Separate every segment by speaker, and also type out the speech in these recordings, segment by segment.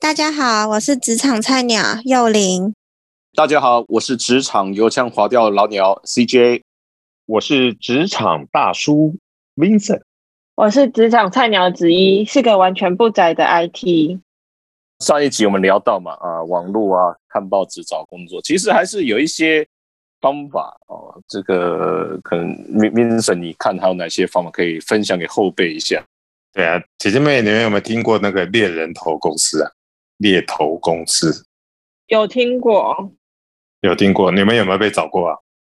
Speaker 1: 大家好，我是职场菜鸟幼玲。
Speaker 2: 大家好，我是职场油腔滑调老鸟 CJ。
Speaker 3: 我是职场大叔 Vincent。
Speaker 4: 我是职场菜鸟子一，是个完全不宅的 IT。
Speaker 2: 上一集我们聊到嘛，啊，网络啊，看报纸找工作，其实还是有一些方法哦。这个可能 Vincent，你看还有哪些方法可以分享给后辈一下？
Speaker 3: 对啊，姐姐妹，你们有没有听过那个猎人头公司啊？猎头公司
Speaker 4: 有听过，
Speaker 3: 有听过，你们有没有被找过啊？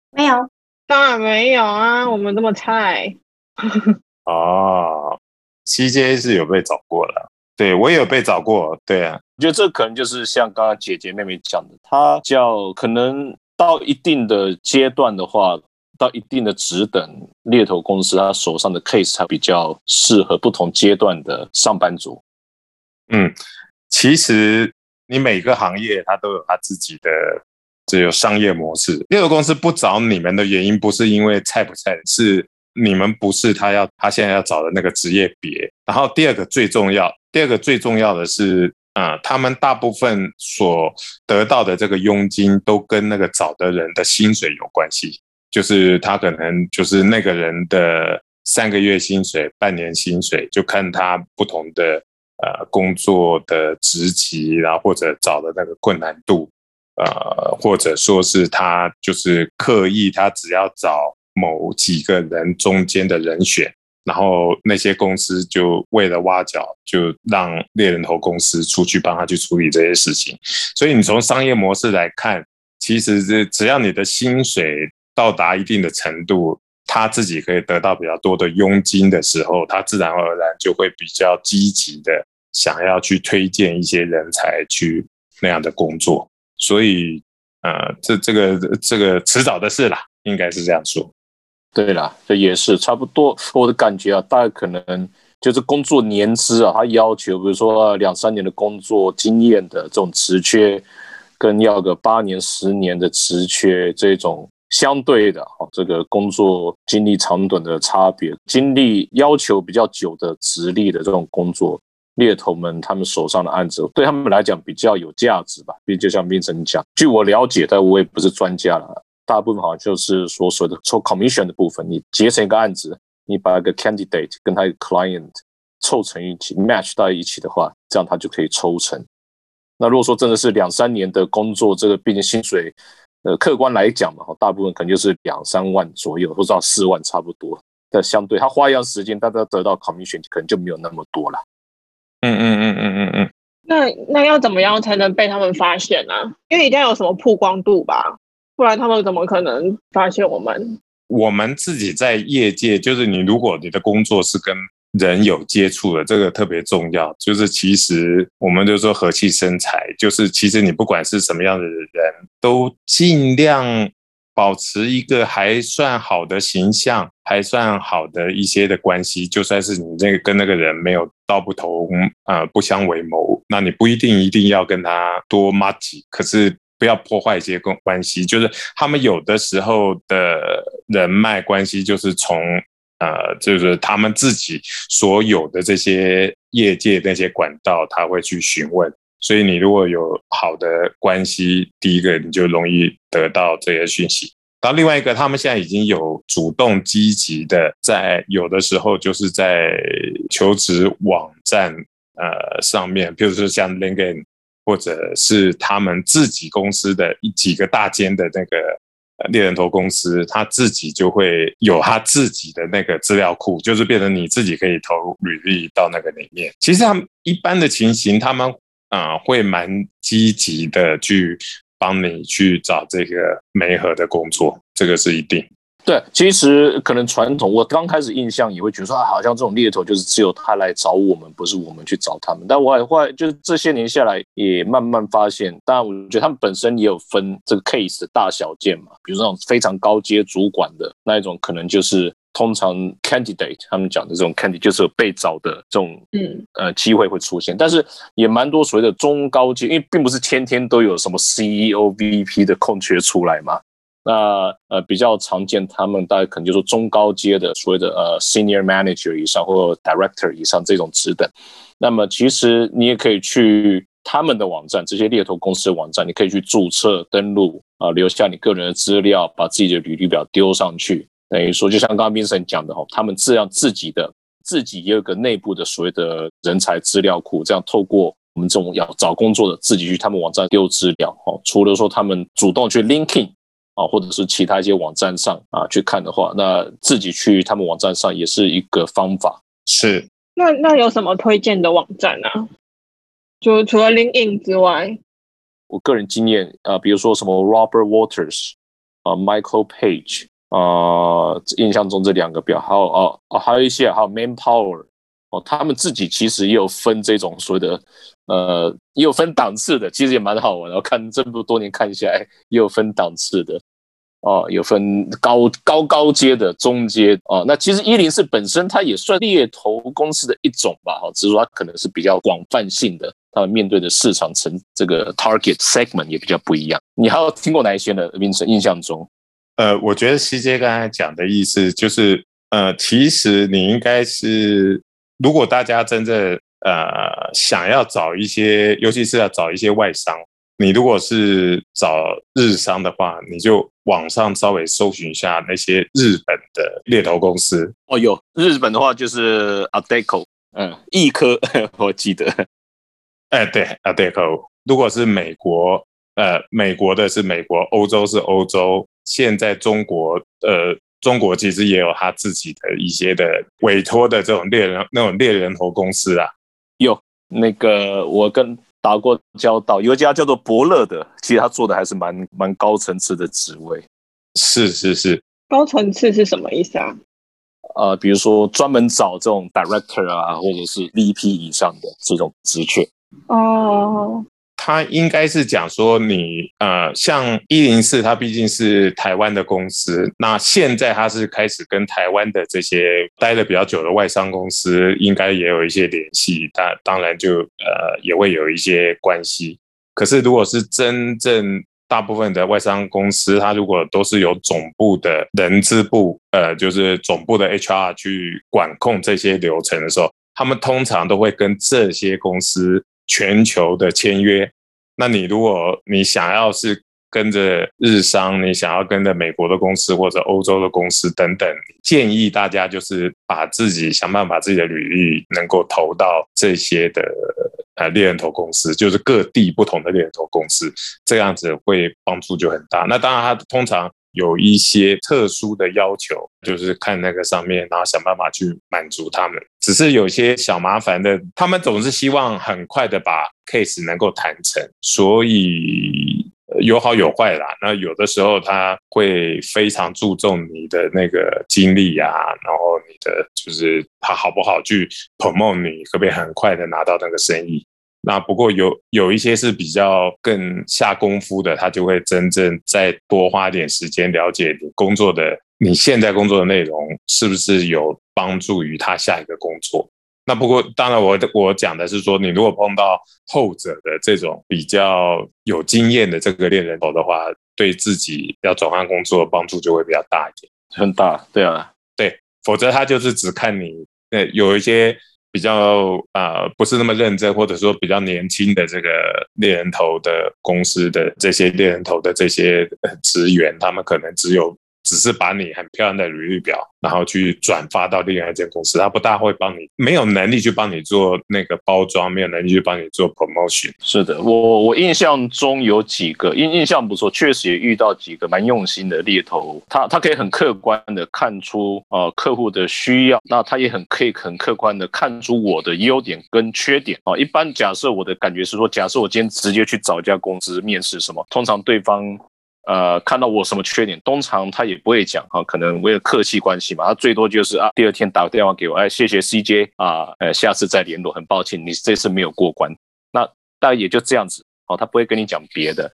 Speaker 1: 没有，
Speaker 4: 当然没有啊，我们这么菜。
Speaker 3: 哦，CJ 是有被找过了，对我也有被找过，对啊，
Speaker 2: 我觉得这可能就是像刚刚姐姐妹妹讲的，他叫可能到一定的阶段的话，到一定的职等，猎头公司他手上的 case 才比较适合不同阶段的上班族。
Speaker 3: 嗯。其实你每个行业它都有它自己的这有商业模式。猎头公司不找你们的原因，不是因为菜不菜，是你们不是他要他现在要找的那个职业别。然后第二个最重要，第二个最重要的是，啊，他们大部分所得到的这个佣金都跟那个找的人的薪水有关系，就是他可能就是那个人的三个月薪水、半年薪水，就看他不同的。呃，工作的职级，然后或者找的那个困难度，呃，或者说是他就是刻意，他只要找某几个人中间的人选，然后那些公司就为了挖角，就让猎人头公司出去帮他去处理这些事情。所以你从商业模式来看，其实是只要你的薪水到达一定的程度。他自己可以得到比较多的佣金的时候，他自然而然就会比较积极的想要去推荐一些人才去那样的工作。所以，呃，这这个这个迟早的事啦，应该是这样说。
Speaker 2: 对啦，这也是差不多。我的感觉啊，大概可能就是工作年资啊，他要求比如说两三年的工作经验的这种职缺，跟要个八年、十年的职缺这种。相对的，哈，这个工作经历长短的差别，经历要求比较久的直立的这种工作，猎头们他们手上的案子对他们来讲比较有价值吧。毕竟就像冰城讲，据我了解，但我也不是专家了，大部分好像就是所谓的抽 commission 的部分，你结成一个案子，你把一个 candidate 跟他一个 client 凑成一起 match 到一起的话，这样他就可以抽成。那如果说真的是两三年的工作，这个毕竟薪水。呃，客观来讲嘛，大部分可能就是两三万左右，或者到四万差不多。但相对他花一样时间，大家得到 commission 可能就没有那么多了。
Speaker 3: 嗯嗯嗯嗯嗯嗯。
Speaker 4: 那那要怎么样才能被他们发现呢？因为一定要有什么曝光度吧，不然他们怎么可能发现我们？
Speaker 3: 我们自己在业界，就是你如果你的工作是跟。人有接触的这个特别重要，就是其实我们就说和气生财，就是其实你不管是什么样的人，都尽量保持一个还算好的形象，还算好的一些的关系。就算是你那个跟那个人没有道不同，呃，不相为谋，那你不一定一定要跟他多 m 几，可是不要破坏一些关关系。就是他们有的时候的人脉关系，就是从。呃，就是他们自己所有的这些业界那些管道，他会去询问。所以你如果有好的关系，第一个你就容易得到这些讯息。然后另外一个，他们现在已经有主动积极的在有的时候就是在求职网站呃上面，比如说像 LinkedIn，或者是他们自己公司的一几个大间的那个。猎人头公司他自己就会有他自己的那个资料库，就是变成你自己可以投履历到那个里面。其实他们一般的情形，他们啊会蛮积极的去帮你去找这个媒合的工作，这个是一定。
Speaker 2: 对，其实可能传统，我刚开始印象也会觉得说，好像这种猎头就是只有他来找我们，不是我们去找他们。但我后来就是这些年下来，也慢慢发现，当然我觉得他们本身也有分这个 case 的大小件嘛。比如那种非常高阶主管的那一种，可能就是通常 candidate 他们讲的这种 candidate 就是有被找的这种嗯呃机会会出现。但是也蛮多所谓的中高阶，因为并不是天天都有什么 CEO、VP 的空缺出来嘛。那呃比较常见，他们大概可能就是中高阶的所谓的呃 senior manager 以上或 director 以上这种职等。那么其实你也可以去他们的网站，这些猎头公司的网站，你可以去注册登录啊，留下你个人的资料，把自己的履历表丢上去。等于说，就像刚刚 Vincent 讲的哈，他们这样自己的自己也有个内部的所谓的人才资料库，这样透过我们这种要找工作的自己去他们网站丢资料哈。除了说他们主动去 LinkedIn 啊，或者是其他一些网站上啊去看的话，那自己去他们网站上也是一个方法。
Speaker 3: 是，
Speaker 4: 那那有什么推荐的网站呢？就除了 LinkedIn 之外，
Speaker 2: 我个人经验啊，比如说什么 Robert Waters 啊，Michael Page。啊，印象中这两个表，还有哦哦，还有一些，还有 Manpower 哦，他们自己其实也有分这种所谓的，呃，也有分档次的，其实也蛮好玩的。我看这么多年看下来，也有分档次的，哦，有分高高高阶的、中阶哦。那其实一零四本身它也算猎头公司的一种吧，哈，只是说它可能是比较广泛性的，他们面对的市场层这个 target segment 也比较不一样。你还有听过哪一些呢？名称印象中？
Speaker 3: 呃，我觉得 CJ 刚才讲的意思就是，呃，其实你应该是，如果大家真正呃想要找一些，尤其是要找一些外商，你如果是找日商的话，你就网上稍微搜寻一下那些日本的猎头公司。
Speaker 2: 哦，有日本的话就是 Adecco，嗯，易科，我记得。
Speaker 3: 哎，对，Adecco。如果是美国，呃，美国的是美国，欧洲是欧洲。现在中国，呃，中国其实也有他自己的一些的委托的这种猎人那种猎人头公司啊。
Speaker 2: 有那个我跟打过交道，有一家叫做伯乐的，其实他做的还是蛮蛮高层次的职位。
Speaker 3: 是是是，
Speaker 4: 高层次是什么意思啊？
Speaker 2: 呃，比如说专门找这种 director 啊，或者是 VP 以上的这种职缺。
Speaker 4: 哦。
Speaker 3: 他应该是讲说，你呃，像一零四，它毕竟是台湾的公司，那现在它是开始跟台湾的这些待了比较久的外商公司，应该也有一些联系，但当然就呃也会有一些关系。可是如果是真正大部分的外商公司，它如果都是由总部的人资部，呃，就是总部的 HR 去管控这些流程的时候，他们通常都会跟这些公司。全球的签约，那你如果你想要是跟着日商，你想要跟着美国的公司或者欧洲的公司等等，建议大家就是把自己想办法自己的履历能够投到这些的呃猎人头公司，就是各地不同的猎人头公司，这样子会帮助就很大。那当然，它通常。有一些特殊的要求，就是看那个上面，然后想办法去满足他们。只是有些小麻烦的，他们总是希望很快的把 case 能够谈成，所以有好有坏啦。那有的时候他会非常注重你的那个经历呀，然后你的就是他好不好去 promote 你，可不可以很快的拿到那个生意。那不过有有一些是比较更下功夫的，他就会真正再多花点时间了解你工作的，你现在工作的内容是不是有帮助于他下一个工作。那不过当然我我讲的是说，你如果碰到后者的这种比较有经验的这个猎人头的话，对自己要转换工作帮助就会比较大一点，
Speaker 2: 很大。对啊，
Speaker 3: 对，否则他就是只看你，呃，有一些。比较啊，不是那么认真，或者说比较年轻的这个猎人头的公司的这些猎人头的这些职员，他们可能只有。只是把你很漂亮的履历表，然后去转发到另外一间公司，他不大会帮你，没有能力去帮你做那个包装，没有能力去帮你做 promotion。
Speaker 2: 是的，我我印象中有几个印印象不错，确实也遇到几个蛮用心的猎头，他他可以很客观的看出啊客户的需要，那他也很可以很客观的看出我的优点跟缺点啊。一般假设我的感觉是说，假设我今天直接去找一家公司面试什么，通常对方。呃，看到我什么缺点，通常他也不会讲哈，可能为了客气关系嘛，他最多就是啊，第二天打个电话给我，哎，谢谢 CJ 啊，呃，下次再联络，很抱歉你这次没有过关，那大概也就这样子，哦，他不会跟你讲别的。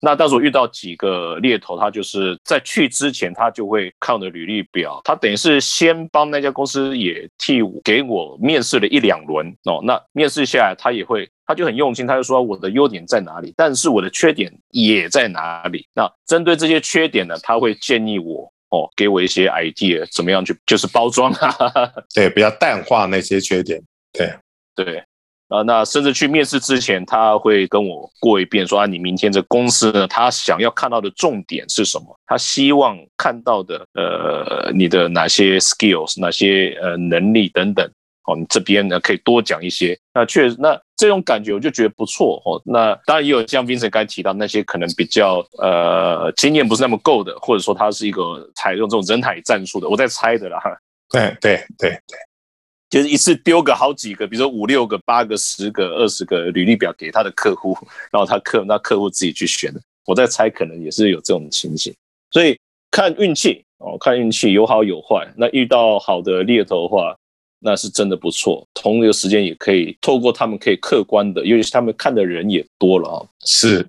Speaker 2: 那当时我遇到几个猎头，他就是在去之前，他就会看我的履历表，他等于是先帮那家公司也替给我面试了一两轮哦。那面试下来，他也会，他就很用心，他就说我的优点在哪里，但是我的缺点也在哪里。那针对这些缺点呢，他会建议我哦，给我一些 idea，怎么样去就是包装啊？
Speaker 3: 对，比较淡化那些缺点。对
Speaker 2: 对。啊，那甚至去面试之前，他会跟我过一遍，说啊，你明天这公司呢，他想要看到的重点是什么？他希望看到的，呃，你的哪些 skills，哪些呃能力等等。哦，你这边呢可以多讲一些。那确实，那这种感觉我就觉得不错。哦，那当然也有像 Vincent 刚才提到那些可能比较呃经验不是那么够的，或者说他是一个采用这种人海战术的，我在猜的啦。
Speaker 3: 对对对对。
Speaker 2: 就是一次丢个好几个，比如说五六个、八个、十个、二十个履历表给他的客户，然后他客那客户自己去选。我在猜，可能也是有这种情形。所以看运气哦，看运气有好有坏。那遇到好的猎头的话，那是真的不错。同一个时间也可以透过他们可以客观的，尤其是他们看的人也多了啊。
Speaker 3: 是，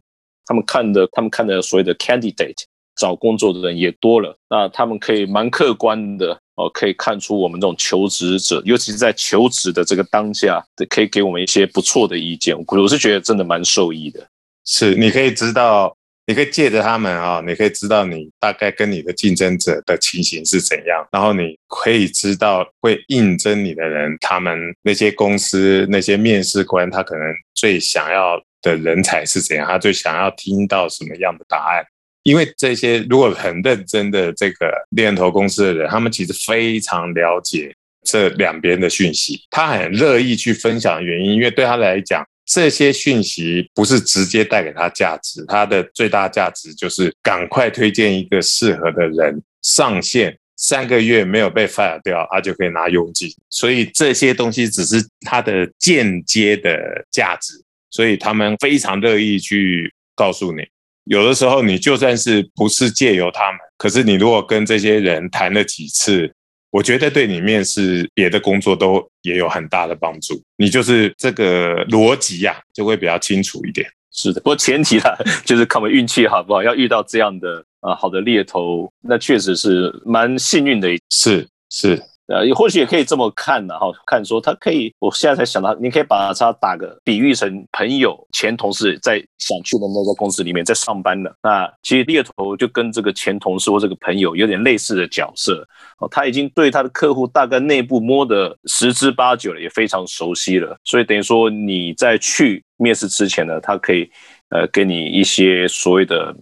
Speaker 2: 他们看的，他们看的所谓的 candidate 找工作的人也多了。那他们可以蛮客观的。哦，可以看出我们这种求职者，尤其是在求职的这个当下，可以给我们一些不错的意见。我是觉得真的蛮受益的。
Speaker 3: 是，你可以知道，你可以借着他们啊，你可以知道你大概跟你的竞争者的情形是怎样，然后你可以知道会应征你的人，他们那些公司那些面试官，他可能最想要的人才是怎样，他最想要听到什么样的答案。因为这些如果很认真的这个猎头公司的人，他们其实非常了解这两边的讯息，他很乐意去分享原因，因为对他来讲，这些讯息不是直接带给他价值，他的最大价值就是赶快推荐一个适合的人上线，三个月没有被 fire 掉，他就可以拿佣金。所以这些东西只是他的间接的价值，所以他们非常乐意去告诉你。有的时候，你就算是不是借由他们，可是你如果跟这些人谈了几次，我觉得对你面试别的工作都也有很大的帮助。你就是这个逻辑呀，就会比较清楚一点。
Speaker 2: 是的，不过前提啦，就是看我们运气好不好。要遇到这样的啊好的猎头，那确实是蛮幸运的。
Speaker 3: 是是。
Speaker 2: 呃，或许也可以这么看的哈，看说他可以，我现在才想到，你可以把它打个比喻成朋友、前同事在想去的那个公司里面在上班的。那其实猎头就跟这个前同事或这个朋友有点类似的角色哦，他已经对他的客户大概内部摸得十之八九了，也非常熟悉了。所以等于说你在去面试之前呢，他可以。呃，给你一些所谓的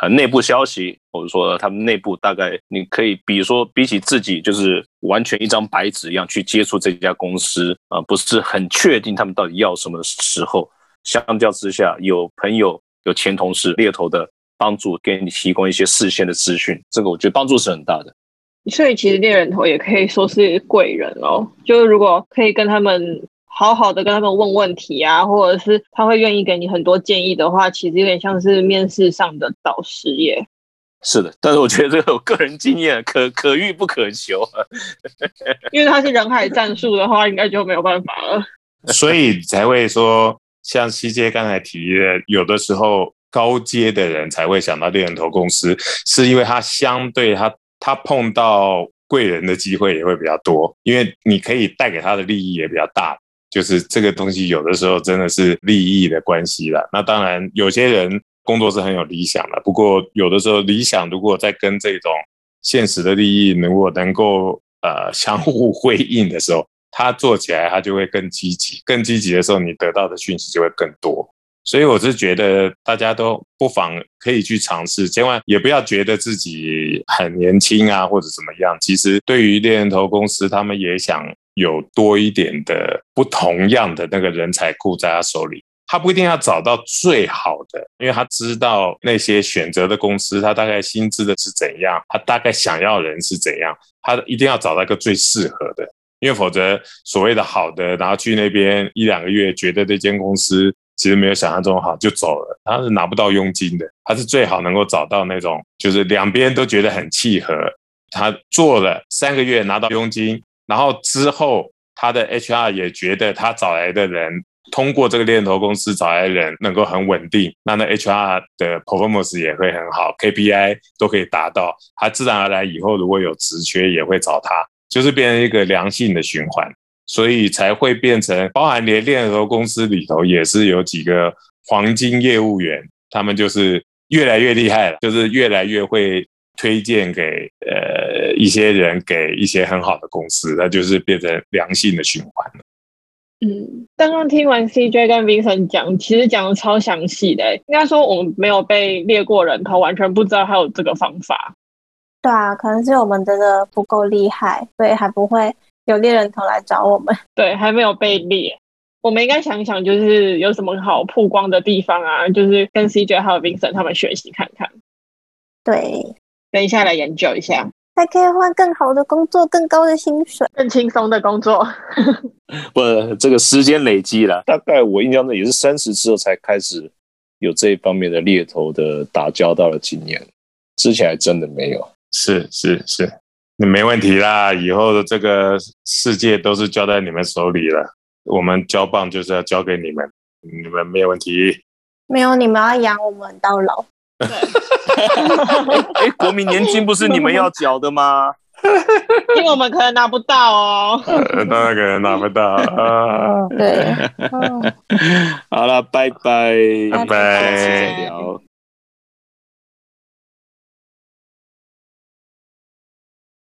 Speaker 2: 呃内部消息，或者说他们内部大概你可以，比如说比起自己就是完全一张白纸一样去接触这家公司啊，不是很确定他们到底要什么时候，相较之下，有朋友有前同事猎头的帮助，给你提供一些事先的资讯，这个我觉得帮助是很大的。
Speaker 4: 所以其实猎人头也可以说是贵人哦，就是如果可以跟他们。好好的跟他们问问题啊，或者是他会愿意给你很多建议的话，其实有点像是面试上的导师耶。
Speaker 2: 是的，但是我觉得这个我个人经验可可遇不可求，
Speaker 4: 因为他是人海战术的话，应该就没有办法了。
Speaker 3: 所以才会说，像西街刚才提的，有的时候高阶的人才会想到猎人头公司，是因为他相对他他碰到贵人的机会也会比较多，因为你可以带给他的利益也比较大。就是这个东西，有的时候真的是利益的关系了。那当然，有些人工作是很有理想的，不过有的时候理想如果在跟这种现实的利益如果能够呃相互 辉映的时候，他做起来他就会更积极，更积极的时候，你得到的讯息就会更多。所以我是觉得大家都不妨可以去尝试，千万也不要觉得自己很年轻啊或者怎么样。其实对于猎人头公司，他们也想。有多一点的不同样的那个人才库在他手里，他不一定要找到最好的，因为他知道那些选择的公司，他大概薪资的是怎样，他大概想要人是怎样，他一定要找到一个最适合的，因为否则所谓的好的，然后去那边一两个月，觉得这间公司其实没有想象中好就走了，他是拿不到佣金的，他是最好能够找到那种就是两边都觉得很契合，他做了三个月拿到佣金。然后之后，他的 HR 也觉得他找来的人，通过这个猎头公司找来的人能够很稳定，那那 HR 的 performance 也会很好，KPI 都可以达到，他自然而然以后如果有职缺也会找他，就是变成一个良性的循环，所以才会变成，包含连猎头公司里头也是有几个黄金业务员，他们就是越来越厉害了，就是越来越会。推荐给呃一些人，给一些很好的公司，那就是变成良性的循环了。
Speaker 4: 嗯，刚刚听完 CJ 跟 Vincent 讲，其实讲的超详细的，应该说我们没有被列过人头，完全不知道还有这个方法。
Speaker 1: 对啊，可能是我们真的不够厉害，所以还不会有猎人头来找我们。
Speaker 4: 对，还没有被猎。我们应该想一想，就是有什么好曝光的地方啊，就是跟 CJ 还有 Vincent 他们学习看看。
Speaker 1: 对，
Speaker 4: 等一下来研究一下，
Speaker 1: 还可以换更好的工作、更高的薪水。
Speaker 4: 更轻松的工作。
Speaker 2: 不，这个时间累积了，大概我印象中也是三十之后才开始有这一方面的猎头的打交道的经验，之前还真的没有。
Speaker 3: 是是是，那没问题啦。以后的这个世界都是交在你们手里了，我们交棒就是要交给你们，你们没有问题。
Speaker 1: 没有，你们要养我们到老。
Speaker 2: 哎，国民年金不是你们要缴的吗？
Speaker 4: 因为我们可能拿不到哦。
Speaker 3: 呃，那个拿不到啊。
Speaker 1: 对，
Speaker 2: 好了，拜拜，
Speaker 3: 拜拜
Speaker 2: 下次再聊。